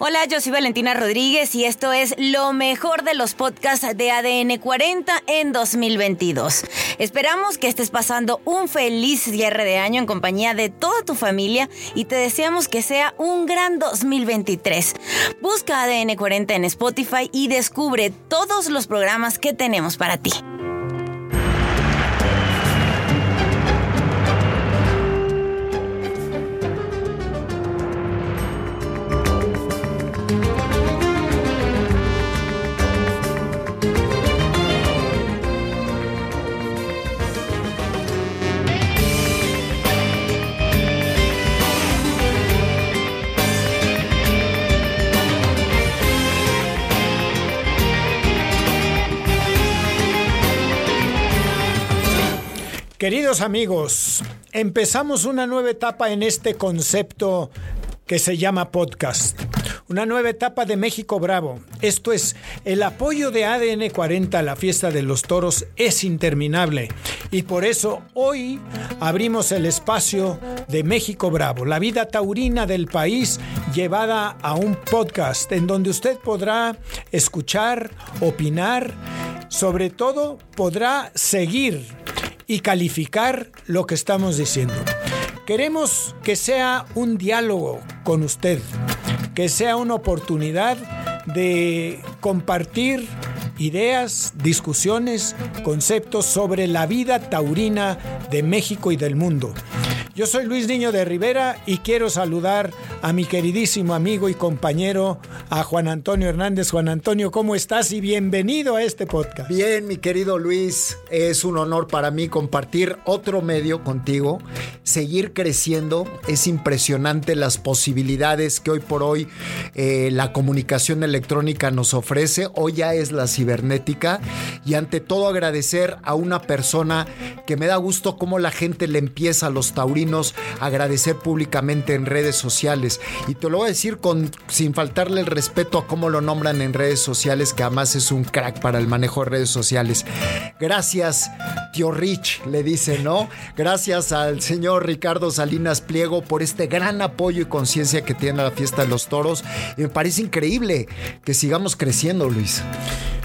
Hola, yo soy Valentina Rodríguez y esto es lo mejor de los podcasts de ADN 40 en 2022. Esperamos que estés pasando un feliz cierre de año en compañía de toda tu familia y te deseamos que sea un gran 2023. Busca ADN 40 en Spotify y descubre todos los programas que tenemos para ti. Queridos amigos, empezamos una nueva etapa en este concepto que se llama podcast. Una nueva etapa de México Bravo. Esto es, el apoyo de ADN 40 a la fiesta de los toros es interminable. Y por eso hoy abrimos el espacio de México Bravo, la vida taurina del país llevada a un podcast en donde usted podrá escuchar, opinar, sobre todo podrá seguir y calificar lo que estamos diciendo. Queremos que sea un diálogo con usted, que sea una oportunidad de compartir ideas, discusiones, conceptos sobre la vida taurina de México y del mundo. Yo soy Luis Niño de Rivera y quiero saludar a mi queridísimo amigo y compañero, a Juan Antonio Hernández. Juan Antonio, ¿cómo estás? Y bienvenido a este podcast. Bien, mi querido Luis, es un honor para mí compartir otro medio contigo, seguir creciendo. Es impresionante las posibilidades que hoy por hoy eh, la comunicación electrónica nos ofrece. Hoy ya es la cibernética y ante todo agradecer a una persona que me da gusto cómo la gente le empieza a los taurinos agradecer públicamente en redes sociales. Y te lo voy a decir sin faltarle el respeto a cómo lo nombran en redes sociales, que además es un crack para el manejo de redes sociales. Gracias, tío Rich, le dice, ¿no? Gracias al señor Ricardo Salinas Pliego por este gran apoyo y conciencia que tiene la fiesta de los toros. Y me parece increíble que sigamos creciendo, Luis.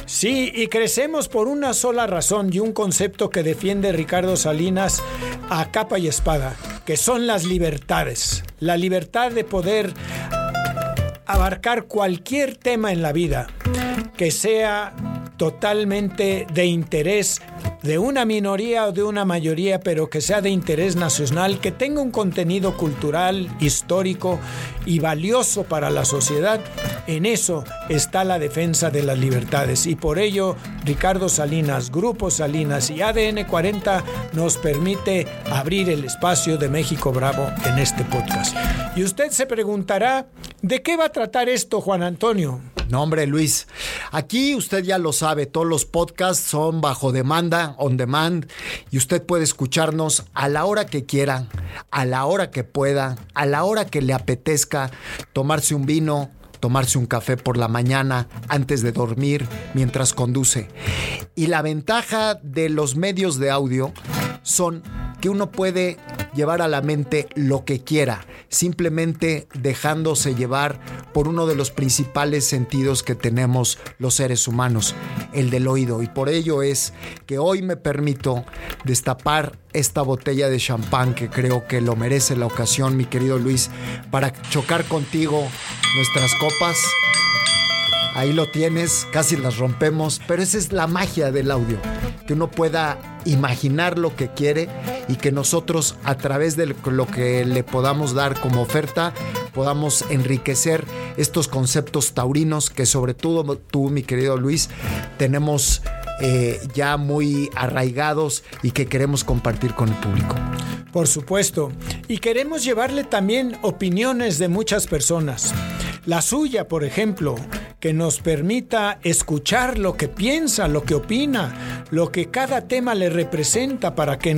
Sí, y crecemos por una sola razón y un concepto que defiende Ricardo Salinas a capa y espada, que son las libertades. La libertad de poder abarcar cualquier tema en la vida que sea totalmente de interés de una minoría o de una mayoría, pero que sea de interés nacional, que tenga un contenido cultural, histórico y valioso para la sociedad, en eso está la defensa de las libertades. Y por ello, Ricardo Salinas, Grupo Salinas y ADN 40 nos permite abrir el espacio de México Bravo en este podcast. Y usted se preguntará, ¿de qué va a tratar esto, Juan Antonio? No, hombre, Luis. Aquí usted ya lo sabe, todos los podcasts son bajo demanda, on demand, y usted puede escucharnos a la hora que quiera, a la hora que pueda, a la hora que le apetezca, tomarse un vino, tomarse un café por la mañana antes de dormir mientras conduce. Y la ventaja de los medios de audio son que uno puede llevar a la mente lo que quiera, simplemente dejándose llevar por uno de los principales sentidos que tenemos los seres humanos, el del oído. Y por ello es que hoy me permito destapar esta botella de champán que creo que lo merece la ocasión, mi querido Luis, para chocar contigo nuestras copas. Ahí lo tienes, casi las rompemos, pero esa es la magia del audio, que uno pueda imaginar lo que quiere y que nosotros a través de lo que le podamos dar como oferta podamos enriquecer estos conceptos taurinos que sobre todo tú, mi querido Luis, tenemos eh, ya muy arraigados y que queremos compartir con el público. Por supuesto. Y queremos llevarle también opiniones de muchas personas. La suya, por ejemplo, que nos permita escuchar lo que piensa, lo que opina, lo que cada tema le representa para que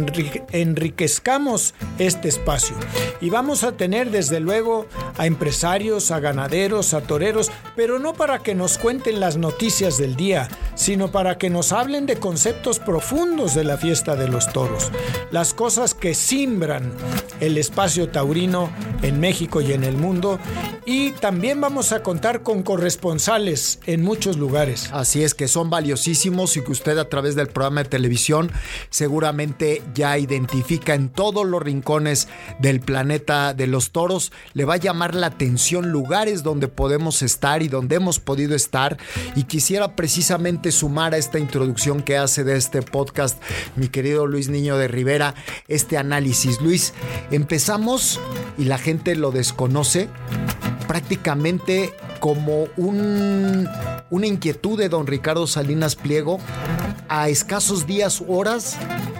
enriquezcamos este espacio. Y vamos a tener desde luego a empresarios, a ganaderos, a toreros, pero no para que nos cuenten las noticias del día, sino para que nos hablen de conceptos profundos de la fiesta de los toros, las cosas que simbran el espacio taurino en México y en el mundo. Y también vamos a contar con corresponsales en muchos lugares. Así es que son valiosísimos y que usted a través del programa de televisión seguramente ya identifica en todos los rincones del planeta de los toros. Le va a llamar la atención lugares donde podemos estar y donde hemos podido estar. Y quisiera precisamente sumar a esta introducción que hace de este podcast mi querido Luis Niño de Rivera este análisis. Luis, empezamos y la gente lo desconoce prácticamente como un, una inquietud de don Ricardo Salinas Pliego a escasos días, horas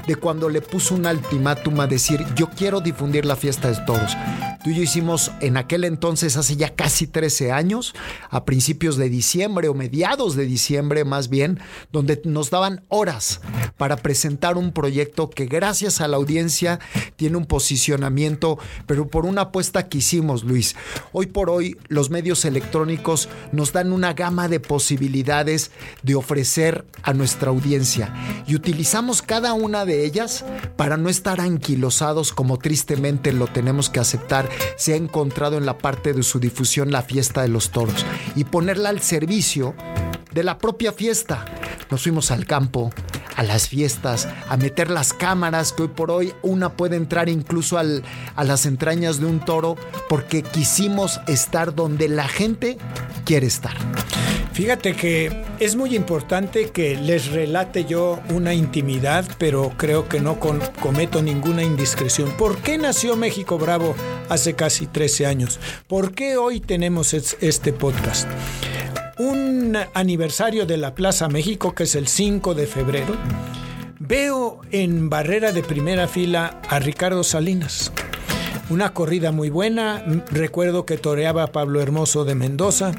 de cuando le puso un ultimátum a decir yo quiero difundir la fiesta de toros. Tú y yo hicimos en aquel entonces, hace ya casi 13 años, a principios de diciembre o mediados de diciembre más bien, donde nos daban horas para presentar un proyecto que gracias a la audiencia tiene un posicionamiento, pero por una apuesta que hicimos, Luis. Hoy por hoy los medios electrónicos nos dan una gama de posibilidades de ofrecer a nuestra audiencia. Y utilizamos cada una de ellas para no estar anquilosados como tristemente lo tenemos que aceptar. Se ha encontrado en la parte de su difusión la fiesta de los toros. Y ponerla al servicio de la propia fiesta. Nos fuimos al campo, a las fiestas, a meter las cámaras, que hoy por hoy una puede entrar incluso al, a las entrañas de un toro, porque quisimos estar donde la gente quiere estar. Fíjate que es muy importante que les relate yo una intimidad, pero creo que no cometo ninguna indiscreción. ¿Por qué nació México Bravo hace casi 13 años? ¿Por qué hoy tenemos este podcast? Un aniversario de la Plaza México, que es el 5 de febrero, veo en barrera de primera fila a Ricardo Salinas. Una corrida muy buena, recuerdo que toreaba a Pablo Hermoso de Mendoza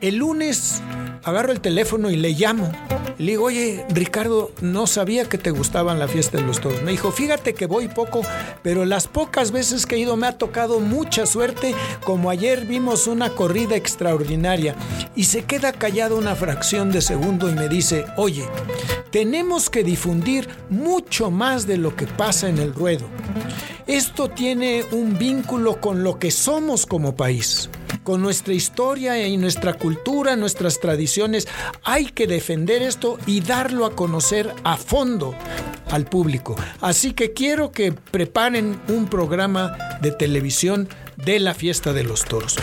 el lunes agarro el teléfono y le llamo. Le digo, oye, Ricardo, no sabía que te gustaban la fiesta de los toros. Me dijo, fíjate que voy poco, pero las pocas veces que he ido me ha tocado mucha suerte, como ayer vimos una corrida extraordinaria. Y se queda callado una fracción de segundo y me dice, oye, tenemos que difundir mucho más de lo que pasa en el ruedo. Esto tiene un vínculo con lo que somos como país con nuestra historia y nuestra cultura, nuestras tradiciones. Hay que defender esto y darlo a conocer a fondo al público. Así que quiero que preparen un programa de televisión de la fiesta de los toros.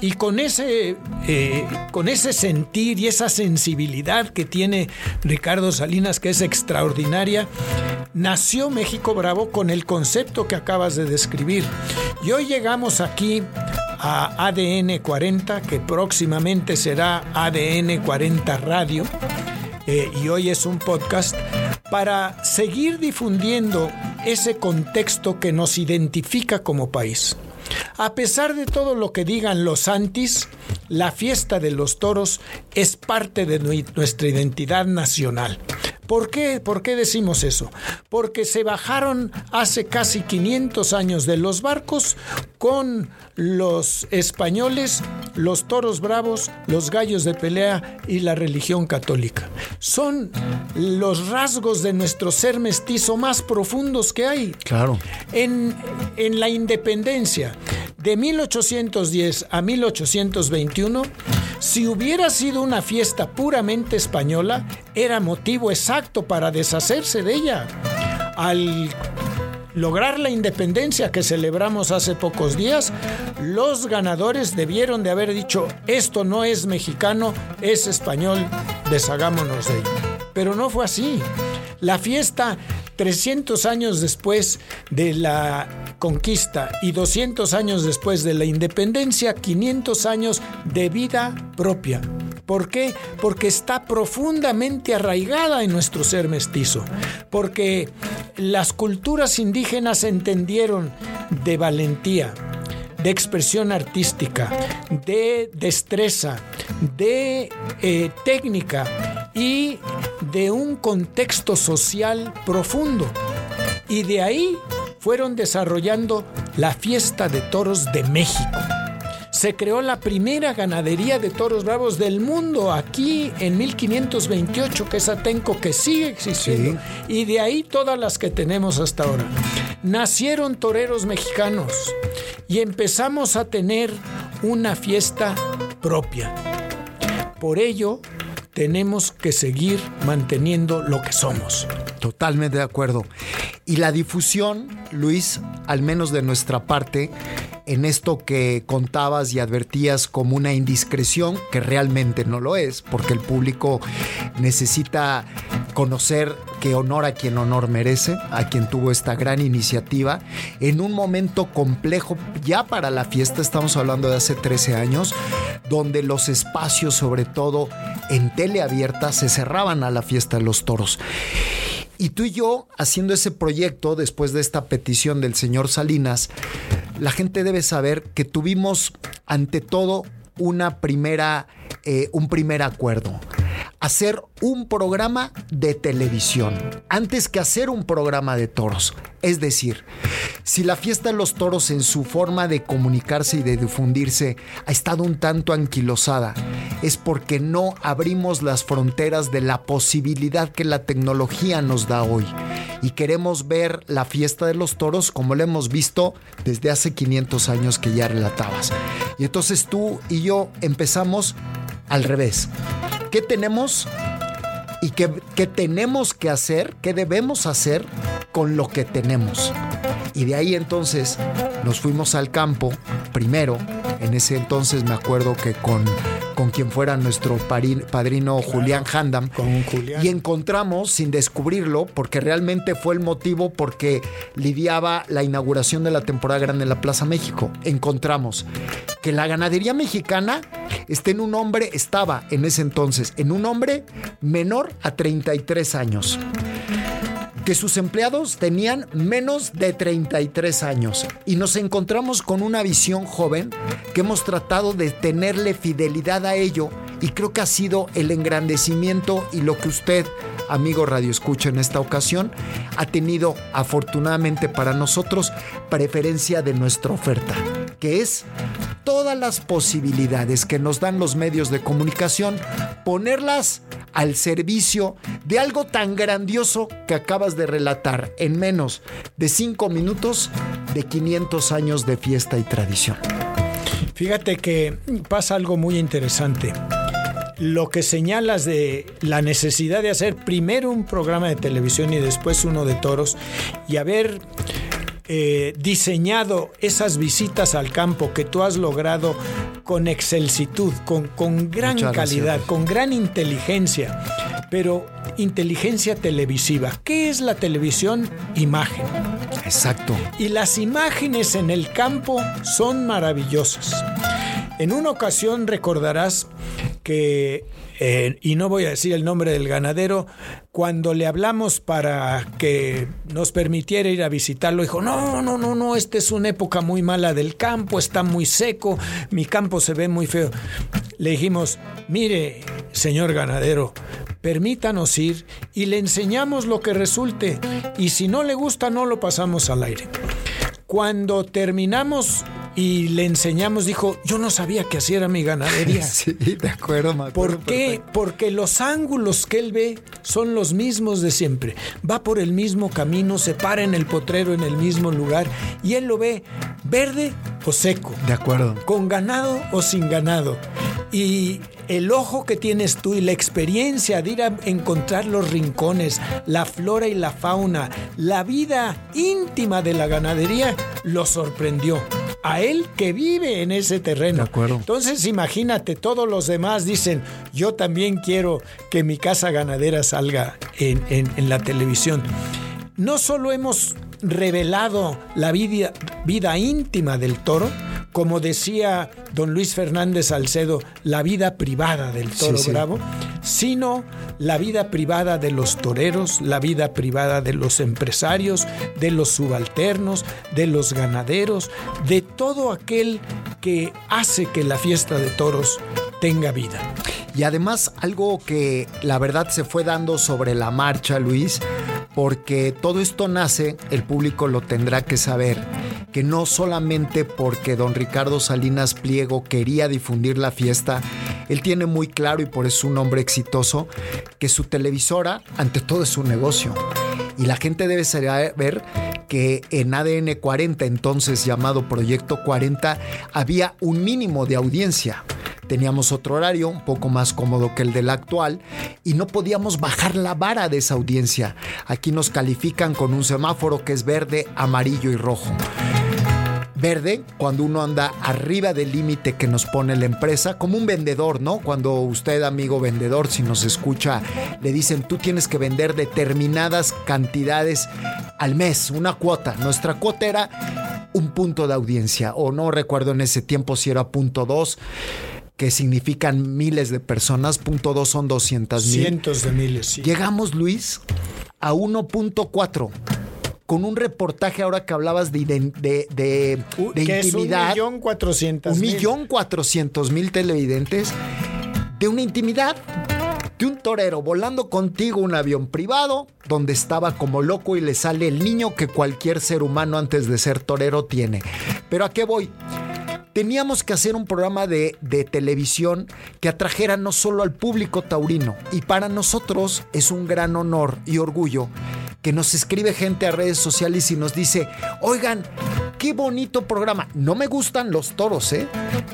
Y con ese, eh, con ese sentir y esa sensibilidad que tiene Ricardo Salinas, que es extraordinaria, nació México Bravo con el concepto que acabas de describir. Y hoy llegamos aquí a ADN 40, que próximamente será ADN 40 Radio, eh, y hoy es un podcast, para seguir difundiendo ese contexto que nos identifica como país. A pesar de todo lo que digan los antis, la fiesta de los toros es parte de nuestra identidad nacional. ¿Por qué? ¿Por qué decimos eso? Porque se bajaron hace casi 500 años de los barcos con los españoles, los toros bravos, los gallos de pelea y la religión católica. Son los rasgos de nuestro ser mestizo más profundos que hay. Claro. En, en la independencia de 1810 a 1821, si hubiera sido una fiesta puramente española, era motivo exacto para deshacerse de ella. Al lograr la independencia que celebramos hace pocos días, los ganadores debieron de haber dicho, esto no es mexicano, es español, deshagámonos de ello. Pero no fue así. La fiesta 300 años después de la conquista y 200 años después de la independencia, 500 años de vida propia. ¿Por qué? Porque está profundamente arraigada en nuestro ser mestizo. Porque las culturas indígenas entendieron de valentía, de expresión artística, de destreza, de eh, técnica y de un contexto social profundo. Y de ahí fueron desarrollando la fiesta de toros de México. Se creó la primera ganadería de toros bravos del mundo aquí en 1528, que es Atenco, que sigue existiendo. Y de ahí todas las que tenemos hasta ahora. Nacieron toreros mexicanos y empezamos a tener una fiesta propia. Por ello, tenemos que seguir manteniendo lo que somos. Totalmente de acuerdo. Y la difusión, Luis, al menos de nuestra parte, en esto que contabas y advertías como una indiscreción, que realmente no lo es, porque el público necesita conocer que honor a quien honor merece, a quien tuvo esta gran iniciativa, en un momento complejo, ya para la fiesta, estamos hablando de hace 13 años, donde los espacios, sobre todo en teleabierta, se cerraban a la fiesta de los toros. Y tú y yo, haciendo ese proyecto, después de esta petición del señor Salinas, la gente debe saber que tuvimos, ante todo, una primera, eh, un primer acuerdo hacer un programa de televisión antes que hacer un programa de toros. Es decir, si la fiesta de los toros en su forma de comunicarse y de difundirse ha estado un tanto anquilosada, es porque no abrimos las fronteras de la posibilidad que la tecnología nos da hoy. Y queremos ver la fiesta de los toros como la hemos visto desde hace 500 años que ya relatabas. Y entonces tú y yo empezamos al revés. ¿Qué tenemos y qué, tenemos que hacer? ¿Qué debemos hacer con lo que tenemos? Y de ahí entonces nos fuimos al campo primero. En ese entonces me acuerdo que con con quien fuera nuestro padrino Julián Handam. Con Julián. Y encontramos, sin descubrirlo, porque realmente fue el motivo porque lidiaba la inauguración de la temporada grande en la Plaza México. Encontramos que la ganadería mexicana está en un hombre, estaba en ese entonces, en un hombre menor a 33 años. Que sus empleados tenían menos de 33 años. Y nos encontramos con una visión joven que hemos tratado de tenerle fidelidad a ello y creo que ha sido el engrandecimiento y lo que usted, amigo Radio Escucha, en esta ocasión ha tenido afortunadamente para nosotros preferencia de nuestra oferta, que es todas las posibilidades que nos dan los medios de comunicación, ponerlas al servicio de algo tan grandioso que acabas de relatar en menos de cinco minutos de 500 años de fiesta y tradición. Fíjate que pasa algo muy interesante. Lo que señalas de la necesidad de hacer primero un programa de televisión y después uno de toros y haber eh, diseñado esas visitas al campo que tú has logrado con excelsitud, con, con gran calidad, con gran inteligencia, pero inteligencia televisiva. ¿Qué es la televisión? Imagen. Exacto. Y las imágenes en el campo son maravillosas. En una ocasión recordarás que eh, y no voy a decir el nombre del ganadero, cuando le hablamos para que nos permitiera ir a visitarlo, dijo, no, no, no, no, esta es una época muy mala del campo, está muy seco, mi campo se ve muy feo. Le dijimos, mire, señor ganadero, permítanos ir y le enseñamos lo que resulte, y si no le gusta, no lo pasamos al aire. Cuando terminamos y le enseñamos, dijo, yo no sabía que así era mi ganadería. sí, de acuerdo, me ¿Por qué? Porque los ángulos que él ve son los mismos de siempre. Va por el mismo camino, se para en el potrero en el mismo lugar y él lo ve verde o seco. De acuerdo. Con ganado o sin ganado. Y el ojo que tienes tú y la experiencia de ir a encontrar los rincones, la flora y la fauna, la vida íntima de la ganadería, lo sorprendió a él que vive en ese terreno. De acuerdo. Entonces imagínate, todos los demás dicen, yo también quiero que mi casa ganadera salga en, en la televisión. No solo hemos revelado la vida, vida íntima del toro, como decía don Luis Fernández Salcedo, la vida privada del toro bravo, sino la vida privada de los toreros, la vida privada de los empresarios, de los subalternos, de los ganaderos, de todo aquel que hace que la fiesta de toros tenga vida. Y además algo que la verdad se fue dando sobre la marcha, Luis, porque todo esto nace, el público lo tendrá que saber, que no solamente porque don Ricardo Salinas Pliego quería difundir la fiesta, él tiene muy claro y por eso es un hombre exitoso, que su televisora ante todo es un negocio. Y la gente debe saber que en ADN 40, entonces llamado Proyecto 40, había un mínimo de audiencia. Teníamos otro horario un poco más cómodo que el del actual y no podíamos bajar la vara de esa audiencia. Aquí nos califican con un semáforo que es verde, amarillo y rojo verde cuando uno anda arriba del límite que nos pone la empresa, como un vendedor, ¿no? Cuando usted, amigo vendedor, si nos escucha, le dicen, tú tienes que vender determinadas cantidades al mes, una cuota. Nuestra cuota era un punto de audiencia, o no recuerdo en ese tiempo si era punto dos que significan miles de personas, punto dos son 200 mil. Cientos de miles, sí. Llegamos, Luis, a 1.4 con un reportaje ahora que hablabas de, de, de, que intimidad. Es un millón cuatrocientos Un millón cuatrocientos mil televidentes de una intimidad de un torero volando contigo un avión privado donde estaba como loco y le sale el niño que cualquier ser humano antes de ser torero tiene. Pero a qué voy? Teníamos que hacer un programa de, de, televisión que atrajera no solo al público taurino. Y para nosotros es un gran honor y orgullo que nos escribe gente a redes sociales y nos dice, oigan, qué bonito programa. No me gustan los toros, ¿eh?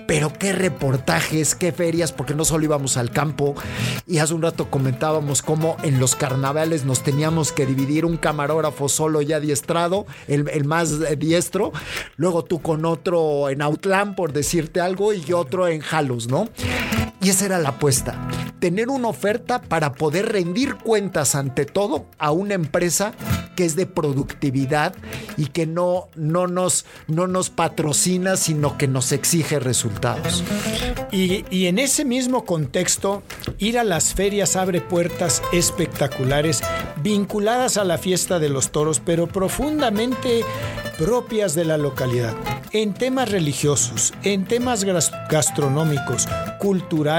Pero qué reportajes, qué ferias, porque no solo íbamos al campo. Y hace un rato comentábamos cómo en los carnavales nos teníamos que dividir un camarógrafo solo ya adiestrado, el, el más diestro. Luego tú con otro en Outland, por decirte algo, y otro en Halos, ¿no? Y esa era la apuesta. Tener una oferta para poder rendir cuentas ante todo a una empresa que es de productividad y que no, no, nos, no nos patrocina, sino que nos exige resultados. Y, y en ese mismo contexto, ir a las ferias abre puertas espectaculares vinculadas a la fiesta de los toros, pero profundamente propias de la localidad, en temas religiosos, en temas gastronómicos, culturales,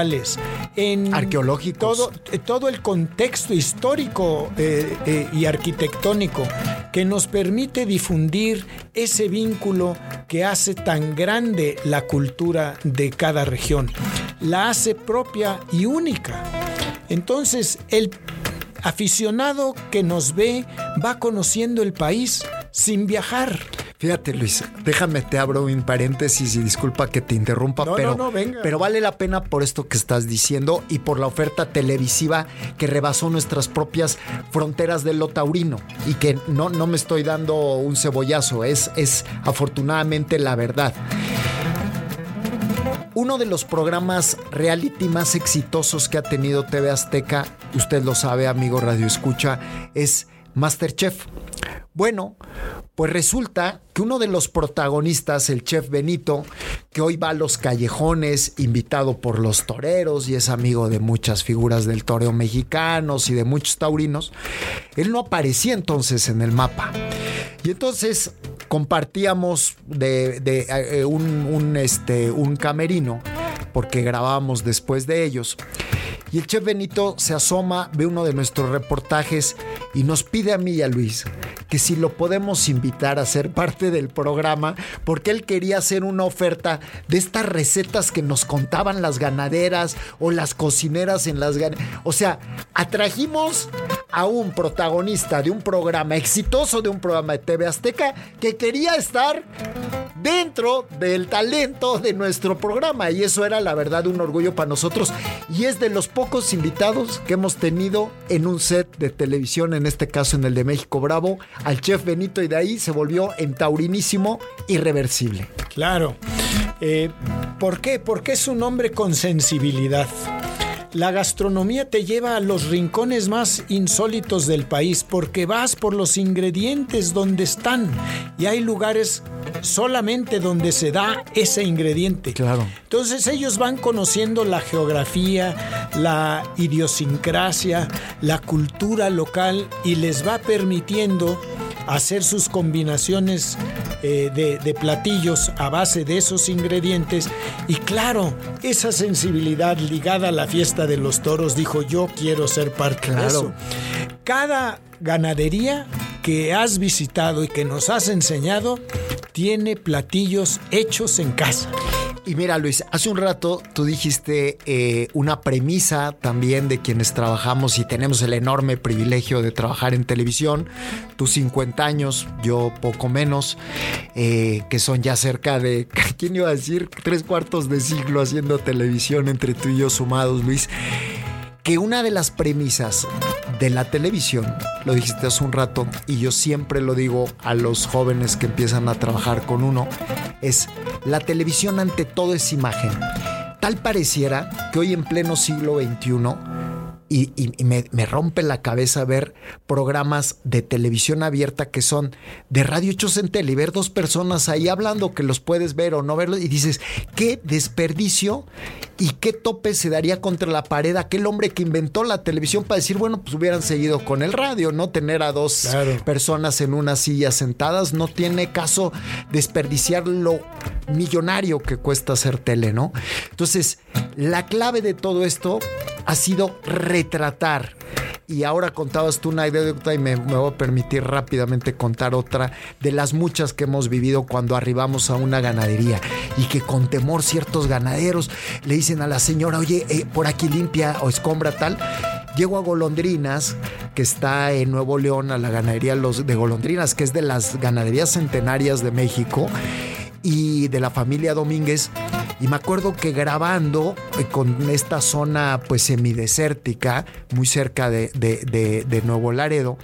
en arqueológicos. Todo, todo el contexto histórico eh, eh, y arquitectónico que nos permite difundir ese vínculo que hace tan grande la cultura de cada región. La hace propia y única. Entonces, el aficionado que nos ve va conociendo el país sin viajar. Fíjate, Luis, déjame te abro un paréntesis y disculpa que te interrumpa, pero, pero vale la pena por esto que estás diciendo y por la oferta televisiva que rebasó nuestras propias fronteras del lo taurino y que no, no me estoy dando un cebollazo, es, es afortunadamente la verdad. Uno de los programas reality más exitosos que ha tenido TV Azteca, usted lo sabe, amigo Radio Escucha, es Masterchef. Bueno, pues resulta que uno de los protagonistas, el chef Benito, que hoy va a los callejones, invitado por los toreros y es amigo de muchas figuras del toreo mexicanos y de muchos taurinos, él no aparecía entonces en el mapa. Y entonces compartíamos de, eh, un, este, un camerino, porque grabábamos después de ellos. Y el chef Benito se asoma, ve uno de nuestros reportajes y nos pide a mí y a Luis que si lo podemos invitar a ser parte del programa, porque él quería hacer una oferta de estas recetas que nos contaban las ganaderas o las cocineras en las ganaderas. O sea, atrajimos a un protagonista de un programa exitoso, de un programa de TV Azteca, que quería estar dentro del talento de nuestro programa. Y eso era la verdad un orgullo para nosotros. Y es de los pocos invitados que hemos tenido en un set de televisión, en este caso en el de México Bravo, al chef Benito y de ahí se volvió en taurinísimo irreversible. Claro. Eh, ¿Por qué? Porque es un hombre con sensibilidad. La gastronomía te lleva a los rincones más insólitos del país porque vas por los ingredientes donde están y hay lugares solamente donde se da ese ingrediente. Claro. Entonces ellos van conociendo la geografía, la idiosincrasia, la cultura local y les va permitiendo hacer sus combinaciones eh, de, de platillos a base de esos ingredientes. Y claro, esa sensibilidad ligada a la fiesta de los toros dijo, yo quiero ser parte de Claro. eso. Cada ganadería que has visitado y que nos has enseñado tiene platillos hechos en casa. Y mira, Luis, hace un rato tú dijiste eh, una premisa también de quienes trabajamos y tenemos el enorme privilegio de trabajar en televisión. Tus 50 años, yo poco menos, eh, que son ya cerca de, ¿quién iba a decir? Tres cuartos de siglo haciendo televisión entre tú y yo sumados, Luis. Que una de las premisas de la televisión, lo dijiste hace un rato, y yo siempre lo digo a los jóvenes que empiezan a trabajar con uno, es la televisión ante todo es imagen. Tal pareciera que hoy en pleno siglo XXI, y, me, me rompe la cabeza ver programas de televisión abierta que son de radio hechos en tele y ver dos personas ahí hablando que los puedes ver o no verlos y dices, qué desperdicio y qué tope se daría contra la pared aquel hombre que inventó la televisión para decir, bueno, pues hubieran seguido con el radio, no tener a dos Claro. personas en una silla sentadas, no tiene caso desperdiciar lo millonario que cuesta hacer tele, ¿no? Entonces, la clave de todo esto ha sido retratar. Y ahora contabas tú una anécdota y me, me voy a permitir rápidamente contar otra de las muchas que hemos vivido cuando arribamos a una ganadería y que con temor ciertos ganaderos le dicen a la señora, oye, eh, por aquí limpia o escombra tal. Llego a Golondrinas, que está en Nuevo León, a la ganadería de Golondrinas, que es de las ganaderías centenarias de México y de la familia Domínguez. Y me acuerdo que grabando eh, con esta zona pues semidesértica, muy cerca de- de Nuevo Laredo,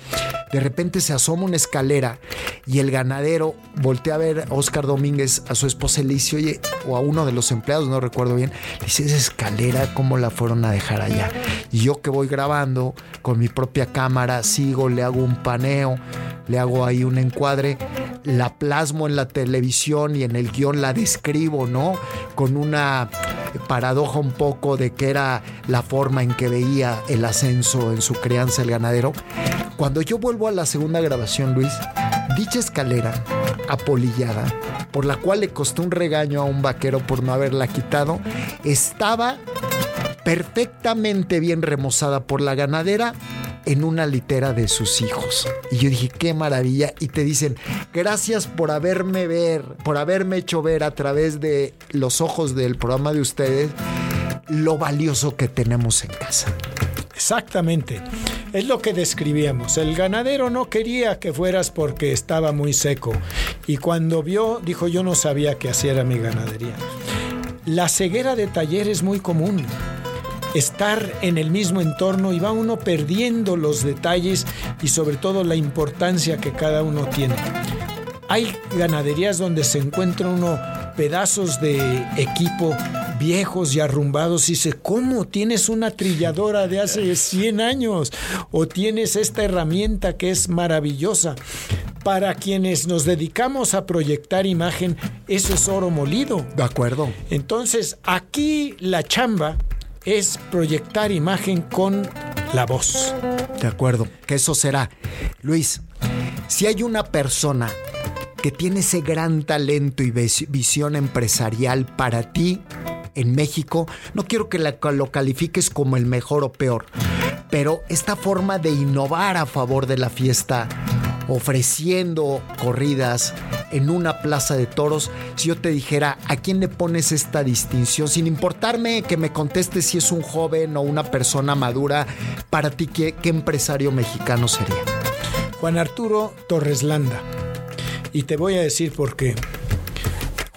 de repente se asoma una escalera y el ganadero voltea a ver a Oscar Domínguez, a su esposa, y le dice, oye, o a uno de los empleados, no recuerdo bien, le dice, esa escalera, ¿cómo la fueron a dejar allá? Y yo que voy grabando con mi propia cámara, sigo, le hago un paneo, le hago ahí un encuadre, la plasmo en la televisión y en el guion la describo, ¿no? Con una paradoja un poco de que era la forma en que veía el ascenso en su crianza el ganadero. Cuando yo vuelvo a la segunda grabación, Luis, dicha escalera apolillada, por la cual le costó un regaño a un vaquero por no haberla quitado, estaba perfectamente bien remozada por la ganadera en una litera de sus hijos. Y yo dije, qué maravilla. Y te dicen, gracias por haberme ver, por haberme hecho ver a través de los ojos del programa de ustedes lo valioso que tenemos en casa. Exactamente. Es lo que describíamos. El ganadero no quería que fueras porque estaba muy seco. Y cuando vio, dijo, yo no sabía que así era mi ganadería. La ceguera de taller es muy común. Estar en el mismo entorno y va uno perdiendo los detalles y sobre todo la importancia que cada uno tiene. Hay ganaderías donde se encuentra uno pedazos de equipo viejos y arrumbados y dice, ¿cómo tienes una trilladora de hace 100 años? O tienes esta herramienta que es maravillosa. Para quienes nos dedicamos a proyectar imagen, eso es oro molido. ¿De acuerdo? Entonces, aquí la chamba es proyectar imagen con la voz. De acuerdo, que eso será. Luis, si hay una persona que tiene ese gran talento y vis- visión empresarial para ti en México, no quiero que lo califiques como el mejor o peor, pero esta forma de innovar a favor de la fiesta, ofreciendo corridas en una plaza de toros, si yo te dijera, ¿a quién le pones esta distinción? Sin importarme que me contestes si es un joven o una persona madura, para ti, ¿qué, qué empresario mexicano sería? Juan Arturo Torres Landa. Y te voy a decir por qué.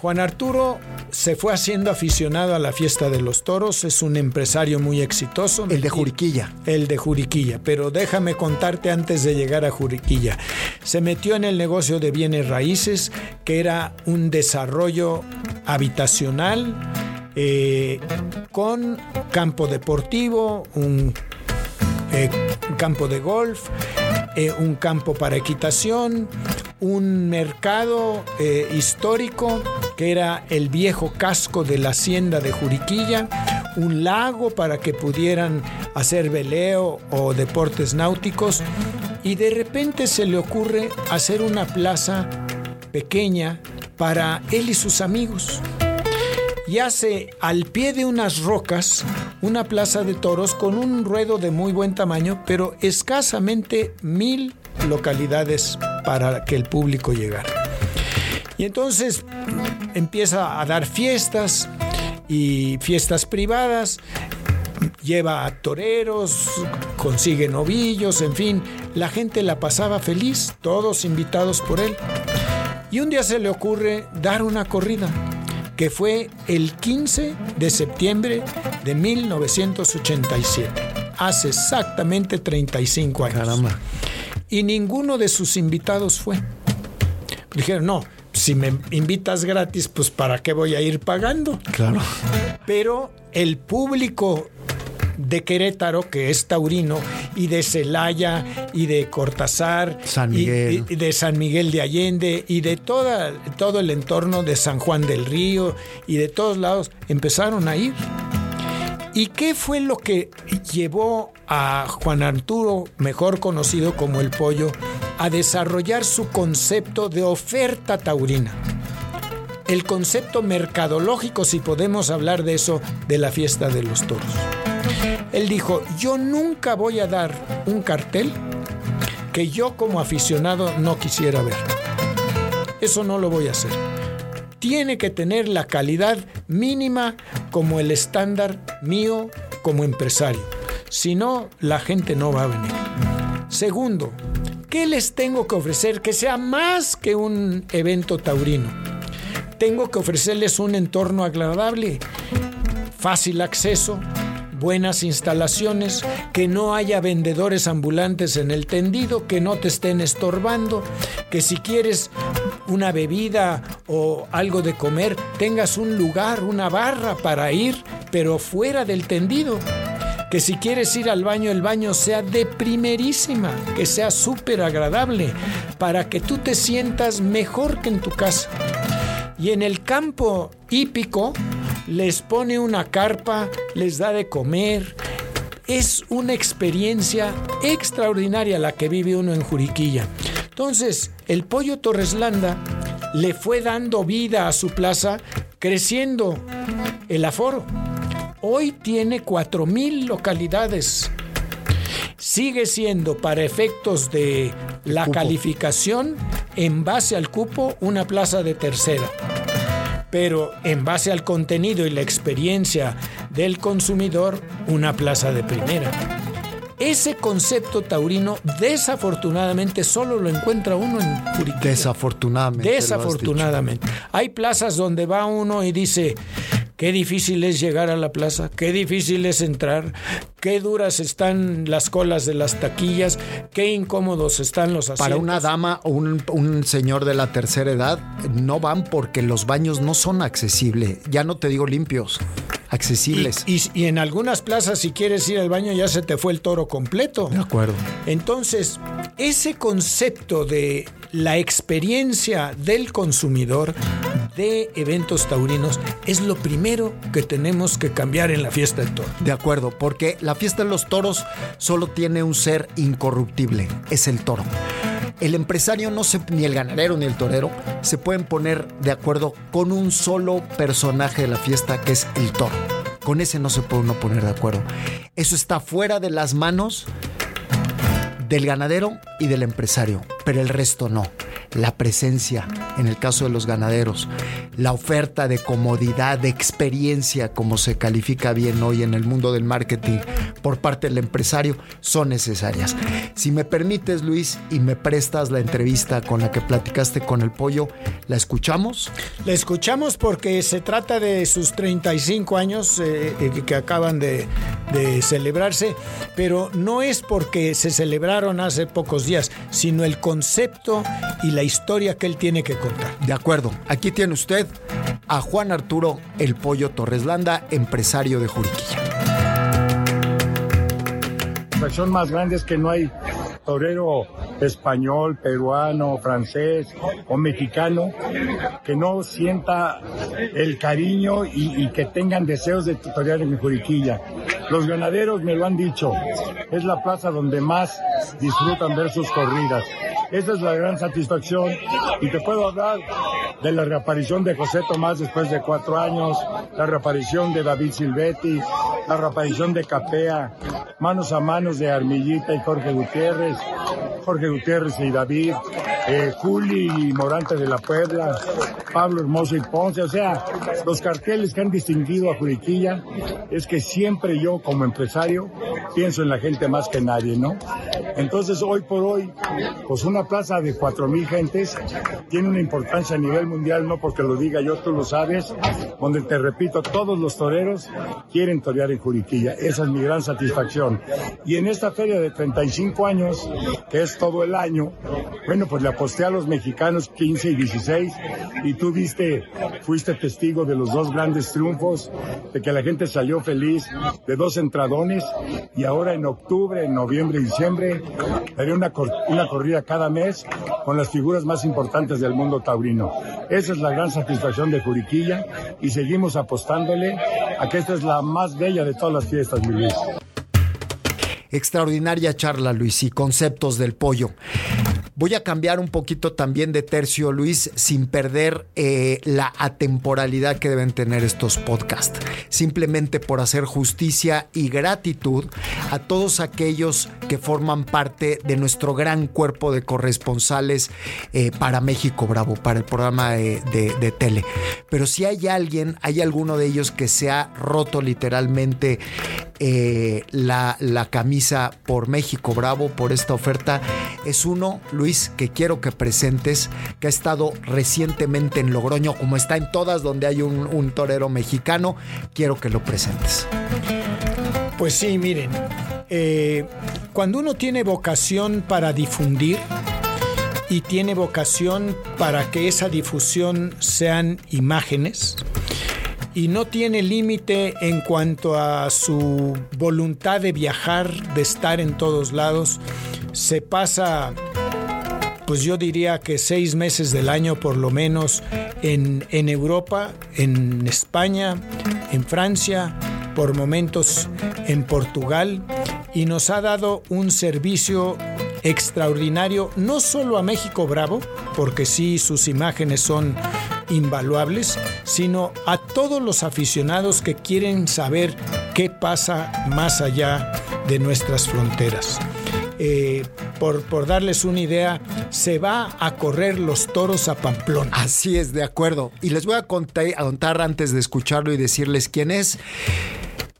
Juan Arturo se fue haciendo aficionado a la fiesta de los toros, es un empresario muy exitoso. El de Juriquilla. El de Juriquilla, pero déjame contarte antes de llegar a Juriquilla. Se metió en el negocio de bienes raíces, que era un desarrollo habitacional eh, con campo deportivo, un eh, campo de golf, eh, un campo para equitación, un mercado eh, histórico que era el viejo casco de la hacienda de Juriquilla, un lago para que pudieran hacer veleo o deportes náuticos y de repente se le ocurre hacer una plaza pequeña para él y sus amigos. Y hace al pie de unas rocas una plaza de toros con un ruedo de muy buen tamaño, pero escasamente mil localidades para que el público llegara. Y entonces empieza a dar fiestas y fiestas privadas, lleva a toreros, consigue novillos, en fin, la gente la pasaba feliz, todos invitados por él. Y un día se le ocurre dar una corrida, que fue el 15 de septiembre de 1987, hace exactamente 35 años. Caramba. Y ninguno de sus invitados fue. Dijeron, no, si me invitas gratis, pues ¿para qué voy a ir pagando? Claro. Pero el público de Querétaro, que es taurino, y de Celaya, y de Cortázar, San y- Miguel. y de San Miguel de Allende, y de toda, todo el entorno de San Juan del Río, y de todos lados, empezaron a ir. ¿Y qué fue lo que llevó a Juan Arturo, mejor conocido como el pollo, a desarrollar su concepto de oferta taurina? El concepto mercadológico, si podemos hablar de eso, de la fiesta de los toros. Él dijo, yo nunca voy a dar un cartel que yo como aficionado no quisiera ver. Eso no lo voy a hacer. Tiene que tener la calidad mínima como el estándar mío como empresario. Si no, la gente no va a venir. Segundo, ¿qué les tengo que ofrecer que sea más que un evento taurino? Tengo que ofrecerles un entorno agradable, fácil acceso, buenas instalaciones, que no haya vendedores ambulantes en el tendido, que no te estén estorbando, que si quieres una bebida o algo de comer, tengas un lugar, una barra para ir, pero fuera del tendido. Que si quieres ir al baño, el baño sea de primerísima, que sea súper agradable, para que tú te sientas mejor que en tu casa. Y en el campo hípico les pone una carpa, les da de comer. Es una experiencia extraordinaria la que vive uno en Juriquilla. Entonces, el pollo Torreslanda le fue dando vida a su plaza, creciendo el aforo. Hoy tiene 4.000 localidades. Sigue siendo para efectos de la cupo. calificación en base al cupo una plaza de tercera. Pero en base al contenido y la experiencia del consumidor, una plaza de primera. Ese concepto taurino desafortunadamente solo lo encuentra uno en Juriquilla. Desafortunadamente. Desafortunadamente. Hay plazas donde va uno y dice, qué difícil es llegar a la plaza, qué difícil es entrar, qué duras están las colas de las taquillas, qué incómodos están los asientos. Para una dama o un, un señor de la tercera edad, no van porque los baños no son accesibles. Ya no te digo limpios, accesibles. Y, y- y en algunas plazas, si quieres ir al baño, ya se te fue el toro completo. de acuerdo. Entonces, ese concepto de la experiencia del consumidor de eventos taurinos es lo primero que tenemos que cambiar en la fiesta del toro. De acuerdo, porque la fiesta de los toros solo tiene un ser incorruptible, es el toro. El empresario no se, ni el ganadero ni el torero se pueden poner de acuerdo con un solo personaje de la fiesta que es el toro. Con ese no se puede uno poner de acuerdo. Eso está fuera de las manos del ganadero y del empresario, pero el resto no. La presencia, en el caso de los ganaderos, la oferta de comodidad, de experiencia, como se califica bien hoy en el mundo del marketing por parte del empresario, son necesarias. Si me permites, Luis, y me prestas la entrevista con la que platicaste con el pollo, ¿la escuchamos? La escuchamos porque se trata de sus 35 años eh, eh, que acaban de, de celebrarse, pero no es porque se celebraron hace pocos días, sino el concepto y la historia que él tiene que contar. De acuerdo, aquí tiene usted a Juan Arturo El Pollo Torres Landa, empresario de Juriquilla. La más grande es que no hay torero español, peruano, francés o mexicano que no sienta el cariño y, y que tengan deseos de torear en mi Juriquilla. Los ganaderos me lo han dicho, es la plaza donde más disfrutan ver sus corridas. Esa es la gran satisfacción. Y te puedo hablar de la reaparición de José Tomás después de cuatro años, la reaparición de David Silvetti, la reaparición de Capea, manos a manos de Armillita y Jorge Gutiérrez, Jorge Gutiérrez y David, eh, Juli y Morante de la Puebla, Pablo Hermoso y Ponce, o sea, los carteles que han distinguido a Juriquilla es que siempre yo como empresario pienso en la gente más que nadie, ¿no? Entonces hoy por hoy, pues una plaza de cuatro mil gentes tiene una importancia a nivel mundial, no porque lo diga yo, tú lo sabes, donde te repito, todos los toreros quieren torear en Juriquilla, esa es mi gran satisfacción. Y en esta feria de 35 años, que es todo el año, bueno, pues le aposté a los mexicanos 15 y 16 y tú viste, fuiste testigo de los dos grandes triunfos, de que la gente salió feliz, de dos entradones y ahora en octubre, en noviembre y diciembre haré una, una corrida cada mes con las figuras más importantes del mundo taurino. Esa es la gran satisfacción de Juriquilla y seguimos apostándole a que esta es la más bella de todas las fiestas, mi Luis. Extraordinaria charla, Luis, y conceptos del pollo. Voy a cambiar un poquito también de tercio, Luis, sin perder eh, la atemporalidad que deben tener estos podcasts. Simplemente por hacer justicia y gratitud a todos aquellos que forman parte de nuestro gran cuerpo de corresponsales eh, para México Bravo, para el programa de, tele. Pero si hay alguien, hay alguno de ellos que se ha roto literalmente eh, la, la camisa por México Bravo, por esta oferta, es uno, Luis que quiero que presentes, que ha estado recientemente en Logroño, como está en todas donde hay un, torero mexicano, quiero que lo presentes. Pues sí, miren, eh, cuando uno tiene vocación para difundir y tiene vocación para que esa difusión sean imágenes, y no tiene límite en cuanto a su voluntad de viajar, de estar en todos lados, se pasa pues yo diría que seis meses del año por lo menos en, Europa, en España, en Francia, por momentos en Portugal y nos ha dado un servicio extraordinario, no solo a México Bravo, porque sí sus imágenes son invaluables, sino a todos los aficionados que quieren saber qué pasa más allá de nuestras fronteras. Eh, por, por, darles una idea, se va a correr los toros a Pamplona. Así es, de acuerdo. Y les voy a contar, antes de escucharlo y decirles quién es.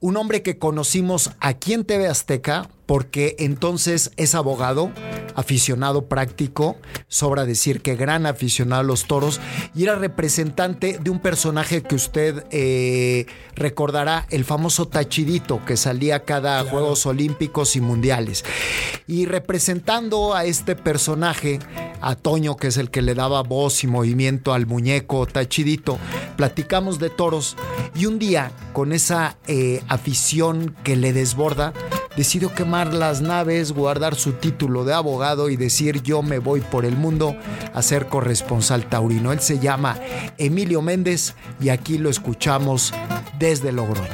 Un hombre que conocimos aquí en TV Azteca, porque entonces es abogado, aficionado práctico, sobra decir que gran aficionado a los toros, y era representante de un personaje que usted eh, recordará, el famoso Tachidito, que salía cada Juegos Olímpicos y Mundiales. Y representando a este personaje, a Toño, que es el que le daba voz y movimiento al muñeco Tachidito, platicamos de toros, y un día, con esa eh, afición que le desborda, decidió quemar las naves, guardar su título de abogado y decir yo me voy por el mundo a ser corresponsal taurino. Él se llama Emilio Méndez y aquí lo escuchamos desde Logroño.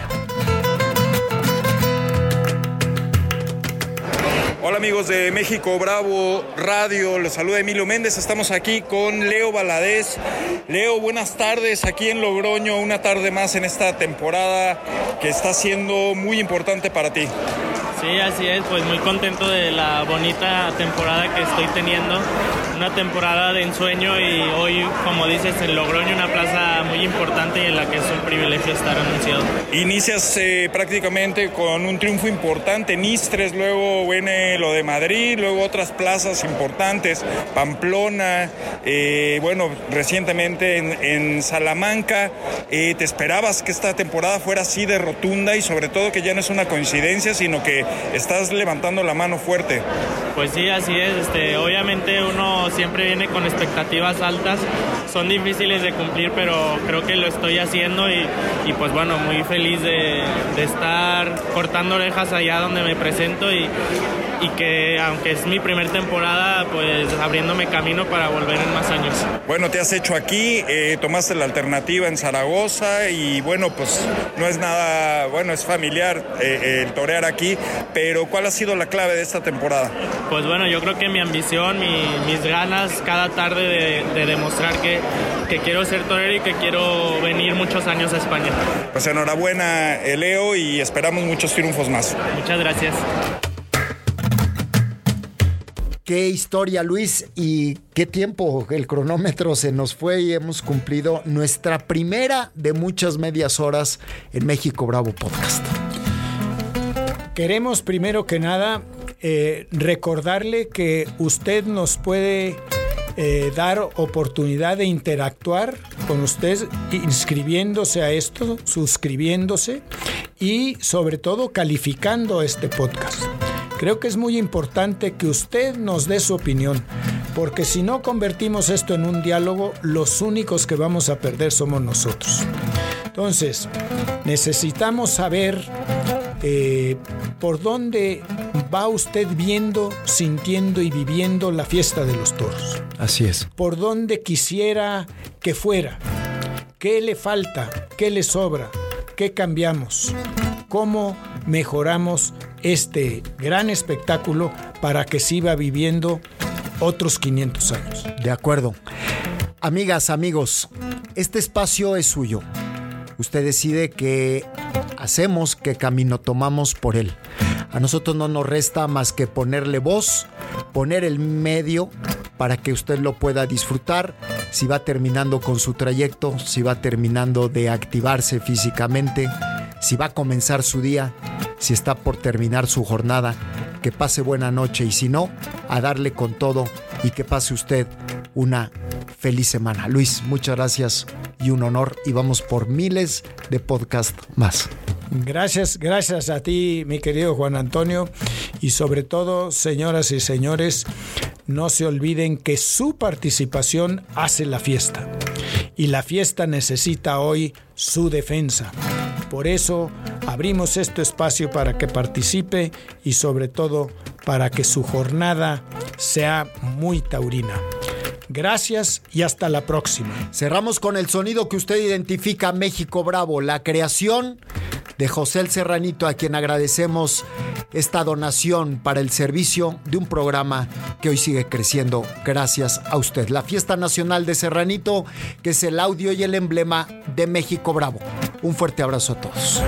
Hola amigos de México Bravo Radio, les saluda Emilio Méndez, estamos aquí con Leo Valadez. Leo, buenas tardes aquí en Logroño, una tarde más en esta temporada que está siendo muy importante para ti. Sí, así es, pues muy contento de la bonita temporada que estoy teniendo. Una temporada de ensueño y hoy, como dices, en Logroño, una plaza muy importante y en la que es un privilegio estar anunciado. Inicias eh, prácticamente con un triunfo importante en Istres, luego viene lo de Madrid, luego otras plazas importantes, Pamplona, eh, bueno, recientemente en, Salamanca. Eh, ¿Te esperabas que esta temporada fuera así de rotunda y sobre todo que ya no es una coincidencia, sino que estás levantando la mano fuerte. Pues sí, así es. Este, obviamente uno siempre viene con expectativas altas. Son difíciles de cumplir, pero creo que lo estoy haciendo y, pues bueno, muy feliz de, de estar cortando orejas allá donde me presento y y que aunque es mi primer temporada, pues abriéndome camino para volver en más años. Bueno, te has hecho aquí, eh, tomaste la alternativa en Zaragoza y bueno, pues no es nada, bueno, es familiar eh, el torear aquí, pero ¿cuál ha sido la clave de esta temporada? Pues bueno, yo creo que mi ambición, mis ganas cada tarde de, demostrar que, que, quiero ser torero y que quiero venir muchos años a España. Pues enhorabuena, Leo, y esperamos muchos triunfos más. Muchas gracias. Qué historia, Luis, y qué tiempo el cronómetro se nos fue y hemos cumplido nuestra primera de muchas medias horas en México Bravo Podcast. Queremos primero que nada eh, recordarle que usted nos puede eh, dar oportunidad de interactuar con usted inscribiéndose a esto, suscribiéndose y sobre todo calificando este podcast. Creo que es muy importante que usted nos dé su opinión, porque si no convertimos esto en un diálogo, los únicos que vamos a perder somos nosotros. Entonces, necesitamos saber eh, por dónde va usted viendo, sintiendo y viviendo la fiesta de los toros. Así es. Por dónde quisiera que fuera. ¿Qué le falta? ¿Qué le sobra? ¿Qué cambiamos? ¿Cómo mejoramos este gran espectáculo para que siga viviendo otros 500 años. De acuerdo. Amigas, amigos, este espacio es suyo. Usted decide qué hacemos, qué camino tomamos por él. A nosotros no nos resta más que ponerle voz, poner el medio para que usted lo pueda disfrutar. Si va terminando con su trayecto, si va terminando de activarse físicamente, si va a comenzar su día, si está por terminar su jornada, que pase buena noche y si no, a darle con todo y que pase usted una feliz semana. Luis, muchas gracias y un honor y vamos por miles de podcast más. Gracias, gracias a ti, mi querido Juan Antonio, y sobre todo, señoras y señores, no se olviden que su participación hace la fiesta y la fiesta necesita hoy su defensa. Por eso abrimos este espacio para que participe y sobre todo para que su jornada sea muy taurina. Gracias y hasta la próxima. Cerramos con el sonido que usted identifica México Bravo, la creación de José el Serranito, a quien agradecemos esta donación para el servicio de un programa que hoy sigue creciendo gracias a usted. La Fiesta Nacional de Serranito, que es el audio y el emblema de México Bravo. Un fuerte abrazo a todos.